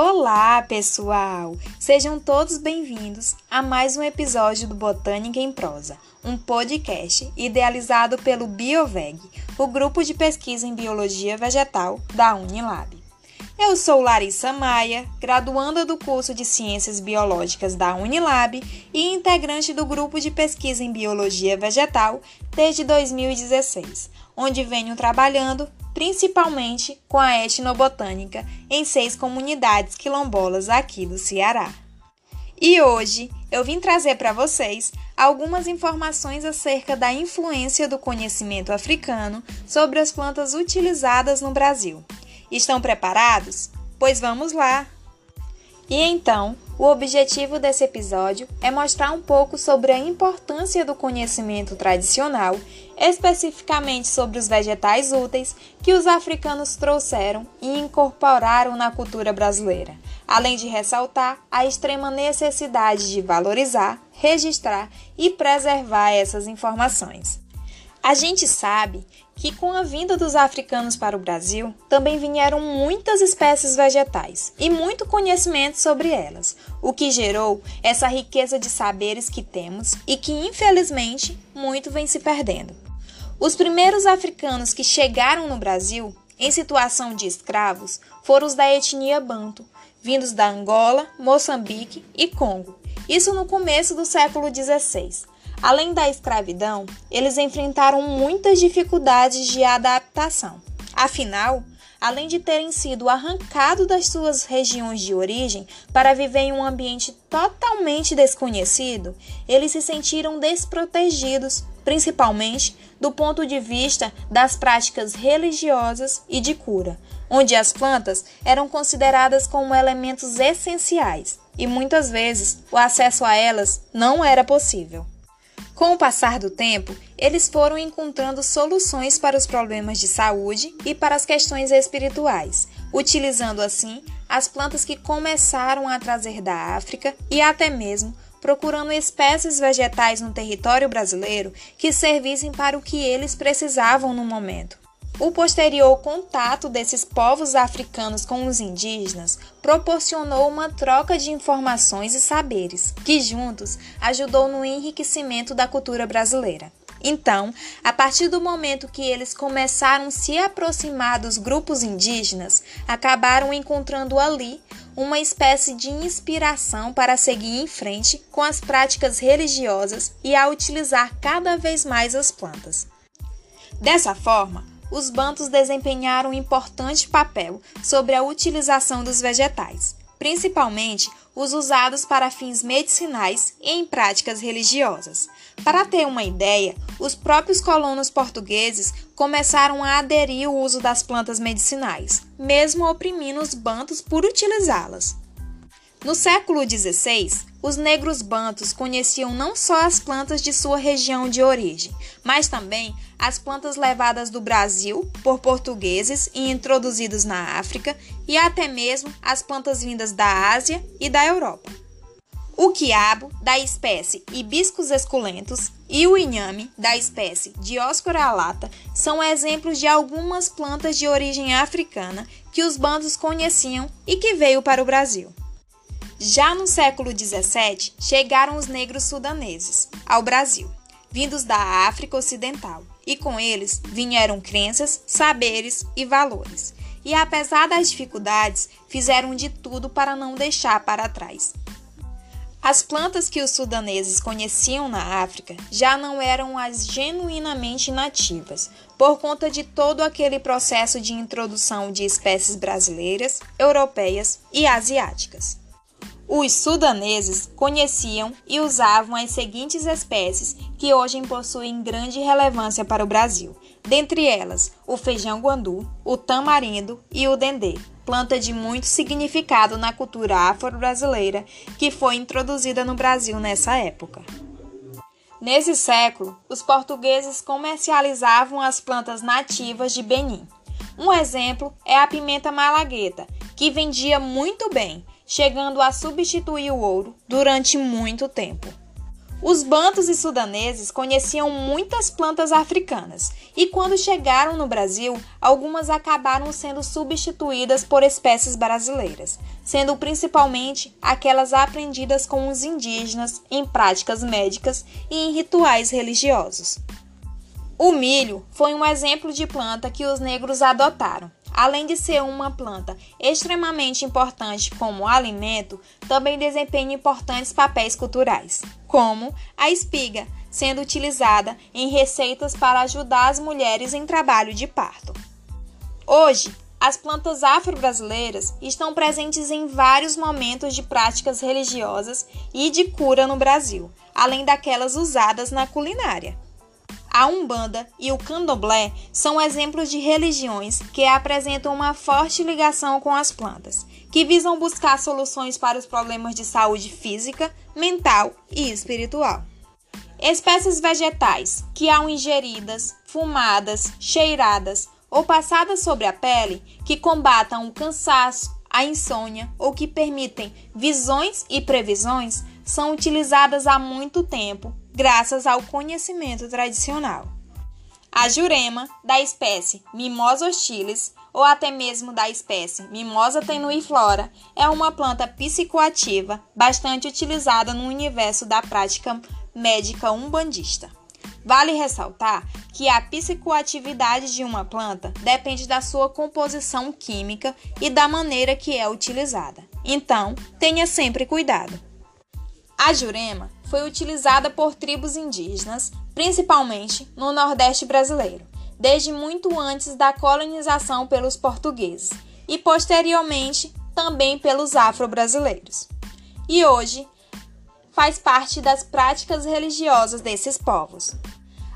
Olá, pessoal! Sejam todos bem-vindos a mais um episódio do Botânica em Prosa, um podcast idealizado pelo BioVeg, o grupo de pesquisa em biologia vegetal da Unilab. Eu sou Larissa Maia, graduanda do curso de Ciências Biológicas da Unilab e integrante do grupo de pesquisa em biologia vegetal desde 2016, onde venho trabalhando principalmente com a etnobotânica em seis comunidades quilombolas aqui do Ceará. E hoje eu vim trazer para vocês algumas informações acerca da influência do conhecimento africano sobre as plantas utilizadas no Brasil. Estão preparados? Pois vamos lá! E então, o objetivo desse episódio é mostrar um pouco sobre a importância do conhecimento tradicional, especificamente sobre os vegetais úteis que os africanos trouxeram e incorporaram na cultura brasileira, além de ressaltar a extrema necessidade de valorizar, registrar e preservar essas informações. A gente sabe que com a vinda dos africanos para o Brasil, também vieram muitas espécies vegetais e muito conhecimento sobre elas, o que gerou essa riqueza de saberes que temos e que, infelizmente, muito vem se perdendo. Os primeiros africanos que chegaram no Brasil em situação de escravos foram os da etnia Banto, vindos da Angola, Moçambique e Congo. Isso no começo do século XVI. Além da escravidão, eles enfrentaram muitas dificuldades de adaptação. Afinal, além de terem sido arrancados das suas regiões de origem para viver em um ambiente totalmente desconhecido, eles se sentiram desprotegidos, principalmente do ponto de vista das práticas religiosas e de cura, onde as plantas eram consideradas como elementos essenciais e muitas vezes o acesso a elas não era possível. Com o passar do tempo, eles foram encontrando soluções para os problemas de saúde e para as questões espirituais, utilizando assim as plantas que começaram a trazer da África e até mesmo procurando espécies vegetais no território brasileiro que servissem para o que eles precisavam no momento. O posterior contato desses povos africanos com os indígenas proporcionou uma troca de informações e saberes, que juntos ajudou no enriquecimento da cultura brasileira. Então, a partir do momento que eles começaram a se aproximar dos grupos indígenas, acabaram encontrando ali uma espécie de inspiração para seguir em frente com as práticas religiosas e a utilizar cada vez mais as plantas. Dessa forma, os bantos desempenharam um importante papel sobre a utilização dos vegetais, principalmente os usados para fins medicinais e em práticas religiosas. Para ter uma ideia, os próprios colonos portugueses começaram a aderir ao uso das plantas medicinais, mesmo oprimindo os bantos por utilizá-las. No século XVI, os negros bantos conheciam não só as plantas de sua região de origem, mas também as plantas levadas do Brasil por portugueses e introduzidos na África, e até mesmo as plantas vindas da Ásia e da Europa. O quiabo, da espécie Hibiscus esculentus, e o inhame, da espécie Dioscora alata, são exemplos de algumas plantas de origem africana que os bantos conheciam e que veio para o Brasil. Já no século XVII, chegaram os negros sudaneses ao Brasil, vindos da África Ocidental, e com eles vieram crenças, saberes e valores. E apesar das dificuldades, fizeram de tudo para não deixar para trás. As plantas que os sudaneses conheciam na África já não eram as genuinamente nativas, por conta de todo aquele processo de introdução de espécies brasileiras, europeias e asiáticas. Os sudaneses conheciam e usavam as seguintes espécies que hoje possuem grande relevância para o Brasil, dentre elas o feijão guandu, o tamarindo e o dendê, planta de muito significado na cultura afro-brasileira que foi introduzida no Brasil nessa época. Nesse século, os portugueses comercializavam as plantas nativas de Benin. Um exemplo é a pimenta malagueta, que vendia muito bem chegando a substituir o ouro durante muito tempo. Os bantos e sudaneses conheciam muitas plantas africanas e, quando chegaram no Brasil, algumas acabaram sendo substituídas por espécies brasileiras, sendo principalmente aquelas aprendidas com os indígenas em práticas médicas e em rituais religiosos. O milho foi um exemplo de planta que os negros adotaram. Além de ser uma planta extremamente importante como alimento, também desempenha importantes papéis culturais, como a espiga, sendo utilizada em receitas para ajudar as mulheres em trabalho de parto. Hoje, as plantas afro-brasileiras estão presentes em vários momentos de práticas religiosas e de cura no Brasil, além daquelas usadas na culinária. A Umbanda e o Candomblé são exemplos de religiões que apresentam uma forte ligação com as plantas, que visam buscar soluções para os problemas de saúde física, mental e espiritual. Espécies vegetais que, ao ingeridas, fumadas, cheiradas ou passadas sobre a pele, que combatam o cansaço, a insônia ou que permitem visões e previsões, são utilizadas há muito tempo graças ao conhecimento tradicional. A jurema, da espécie Mimosa hostilis, ou até mesmo da espécie Mimosa tenuiflora, é uma planta psicoativa bastante utilizada no universo da prática médica umbandista. Vale ressaltar que a psicoatividade de uma planta depende da sua composição química e da maneira que é utilizada. Então, tenha sempre cuidado. A jurema foi utilizada por tribos indígenas, principalmente no Nordeste brasileiro, desde muito antes da colonização pelos portugueses e posteriormente também pelos afro-brasileiros. E hoje faz parte das práticas religiosas desses povos.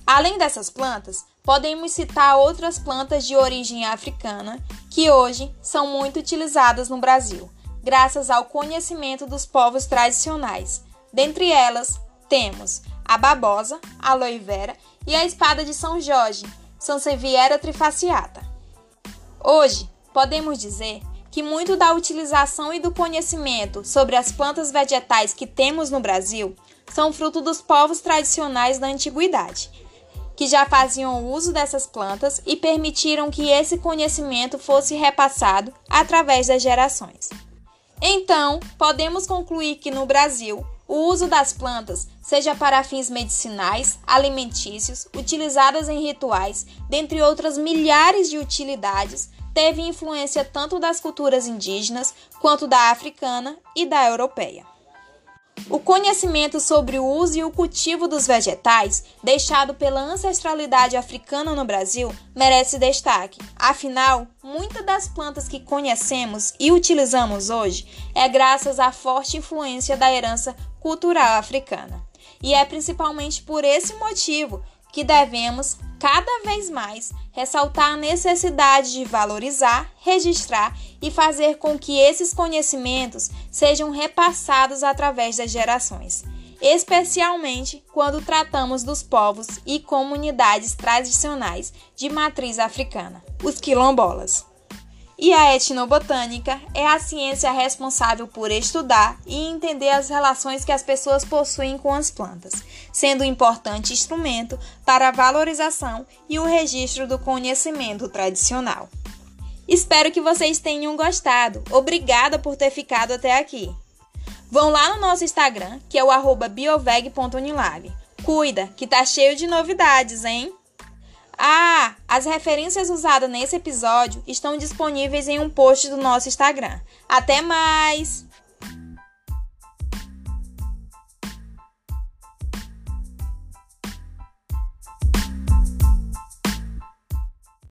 Além dessas plantas, podemos citar outras plantas de origem africana que hoje são muito utilizadas no Brasil, graças ao conhecimento dos povos tradicionais, Dentre elas, temos a babosa, a aloe vera e a espada de São Jorge, Sansevieria trifaciata. Hoje, podemos dizer que muito da utilização e do conhecimento sobre as plantas vegetais que temos no Brasil são fruto dos povos tradicionais da antiguidade, que já faziam uso dessas plantas e permitiram que esse conhecimento fosse repassado através das gerações. Então, podemos concluir que no Brasil o uso das plantas, seja para fins medicinais, alimentícios, utilizadas em rituais, dentre outras milhares de utilidades, teve influência tanto das culturas indígenas quanto da africana e da europeia. O conhecimento sobre o uso e o cultivo dos vegetais, deixado pela ancestralidade africana no Brasil, merece destaque. Afinal, muitas das plantas que conhecemos e utilizamos hoje é graças à forte influência da herança cultural africana. E é principalmente por esse motivo que devemos cada vez mais ressaltar a necessidade de valorizar, registrar e fazer com que esses conhecimentos sejam repassados através das gerações, especialmente quando tratamos dos povos e comunidades tradicionais de matriz africana, os quilombolas. E a etnobotânica é a ciência responsável por estudar e entender as relações que as pessoas possuem com as plantas, sendo um importante instrumento para a valorização e o registro do conhecimento tradicional. Espero que vocês tenham gostado. Obrigada por ter ficado até aqui. Vão lá no nosso Instagram, que é o bioveg.unilab. Cuida, que tá cheio de novidades, hein? Ah, as referências usadas nesse episódio estão disponíveis em um post do nosso Instagram. Até mais!